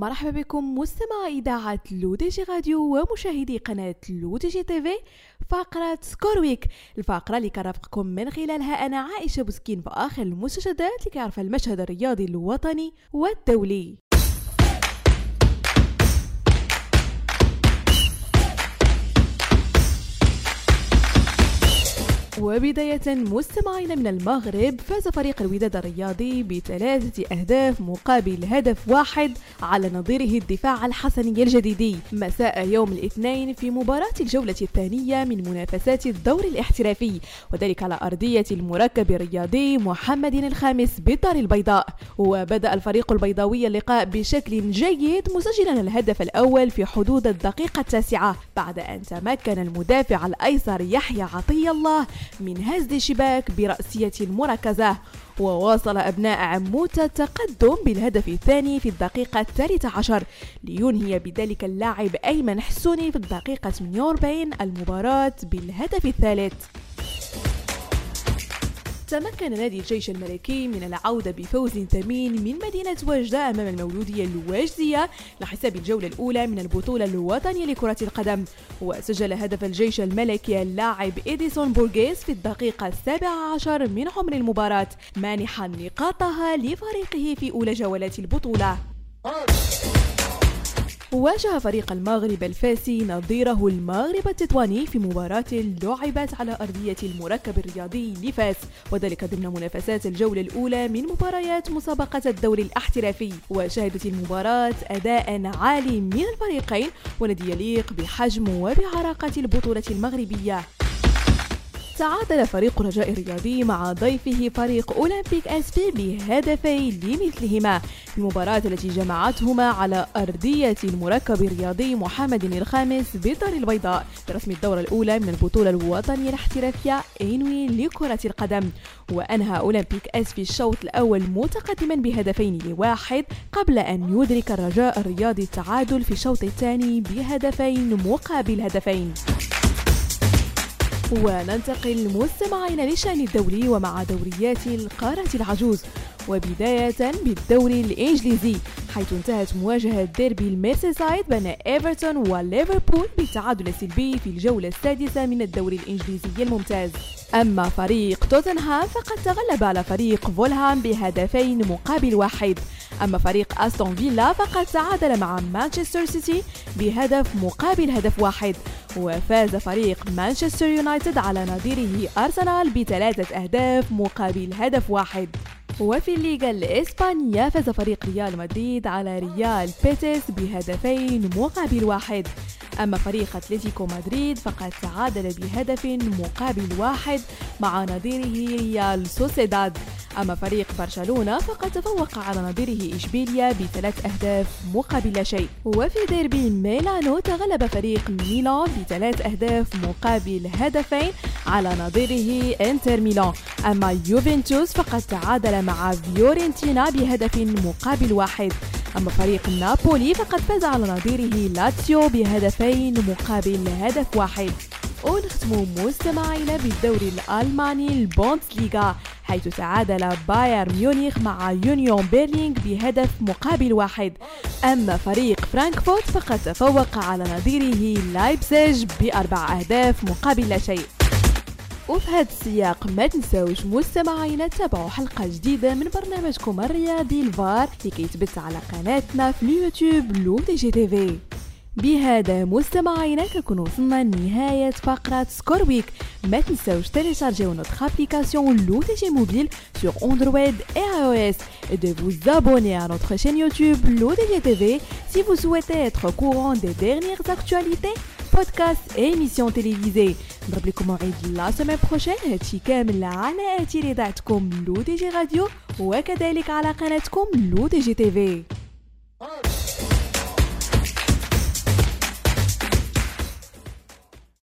مرحبا بكم مستمعي إذاعة L'ODJ Radio ومشاهدي قناة L'ODJ TV فقرة Score Week الفقرة اللي كرافقكم من خلالها أنا عائشة بوسكين بآخر المستجدات كيعرفها المشهد الرياضي الوطني والدولي. وبداية مستمعين من المغرب فاز فريق الوداد الرياضي بثلاثة أهداف مقابل هدف واحد على نظيره الدفاع الحسني الجديدي. مساء يوم الاثنين في مباراة الجولة الثانية من منافسات الدوري الاحترافي وذلك على أرضية المركب الرياضي محمد الخامس بالدار البيضاء. وبدأ الفريق البيضاوي اللقاء بشكل جيد مسجلا الهدف الأول في حدود الدقيقة التاسعة بعد أن تمكن المدافع الأيسر يحيى عطية الله من هز شباك برأسية المركزة وواصل أبناء عموتة التقدم بالهدف الثاني في الدقيقة الثالثة عشر. لينهي بذلك اللاعب أيمن حسوني في الدقيقة 48 المباراة بالهدف الثالث. تمكن نادي الجيش الملكي من العودة بفوز ثمين من مدينة وجدة أمام المولودية الواجدية لحساب الجولة الأولى من البطولة الوطنية لكرة القدم. وسجل هدف الجيش الملكي اللاعب إديسون بورغيس في الدقيقة السابعة عشر من عمر المباراة مانحا نقاطها لفريقه في أولى جولات البطولة. واجه فريق المغرب الفاسي نظيره المغرب التطواني في مباراة لعبت على أرضية المركب الرياضي لفاس وذلك ضمن منافسات الجولة الأولى من مباريات مسابقة الدوري الاحترافي. وشهدت المباراة أداء عالي من الفريقين وندي يليق بحجم وبعراقة البطولة المغربية. تعادل فريق رجاء الرياضي مع ضيفه فريق أولمبيك اس بي بهدفين لمثلهما. في المباراة التي جمعتهما على أرضية المركب الرياضي محمد الخامس بالدار البيضاء برسم الدورة الأولى من البطولة الوطنية الاحترافية إنوي لكرة القدم. وأنهى أولمبيك آسفي الشوط الأول متقدما بهدفين لواحد قبل أن يدرك الرجاء الرياضي التعادل في الشوط الثاني بهدفين مقابل هدفين. وننتقل مستمعين للشأن الدولي ومع دوريات القارة العجوز وبداية بالدوري الإنجليزي حيث انتهت مواجهة ديربي الميرسيسايد بين إيفرتون وليفربول بالتعادل السلبي في الجولة السادسة من الدوري الإنجليزي الممتاز. أما فريق توتنهام فقد تغلب على فريق فولهام بهدفين مقابل واحد. أما فريق أستون فيلا فقد تعادل مع مانشستر سيتي بهدف مقابل هدف واحد. وفاز فريق مانشستر يونايتد على نظيره أرسنال بثلاثة أهداف مقابل هدف واحد. وفي الليغا الإسبانية فاز فريق ريال مدريد على ريال بيتيس بهدفين مقابل واحد. أما فريق أتلتيكو مدريد فقد تعادل بهدف مقابل واحد مع نظيره ريال سوسيداد. أما فريق برشلونة فقد تفوق على نظيره إشبيليا بثلاث أهداف مقابل شيء. وفي ديربي ميلانو تغلب فريق ميلان بثلاث أهداف مقابل هدفين على نظيره إنتر ميلان. أما يوفنتوس فقد تعادل مع فيورنتينا بهدف مقابل واحد. أما فريق نابولي فقد فاز على نظيره لاتسيو بهدفين مقابل هدف واحد. ونختم مستمعينا بالدوري الألماني البوندسليغا حيث تعادل بايرن ميونخ مع يونيون برلين بهدف مقابل واحد. أما فريق فرانكفورت فقد تفوق على نظيره لايبزيج بأربع أهداف مقابل لا شيء. وفي هذا السياق ما تنساوش مستمعينا تابعوا حلقة جديدة من برنامجكم الرياضي الفار اللي كيتبث على قناتنا في اليوتيوب L'ODJ TV. بهذا مستمعينا كنكون وصلنا لنهاية فقرة Score Week ما تنساوش تيليشارجيو notre application L'ODJ Mobile sur Android et iOS de vous abonner à notre chaîne YouTube L'ODJ TV si vous souhaitez être au courant des dernières actualités podcasts et émissions télévisées نضرب لكم موعد la semaine prochaine هادشي كامل على إذاعتكم L'ODJ Radio و وكذلك على قناتكم L'ODJ TV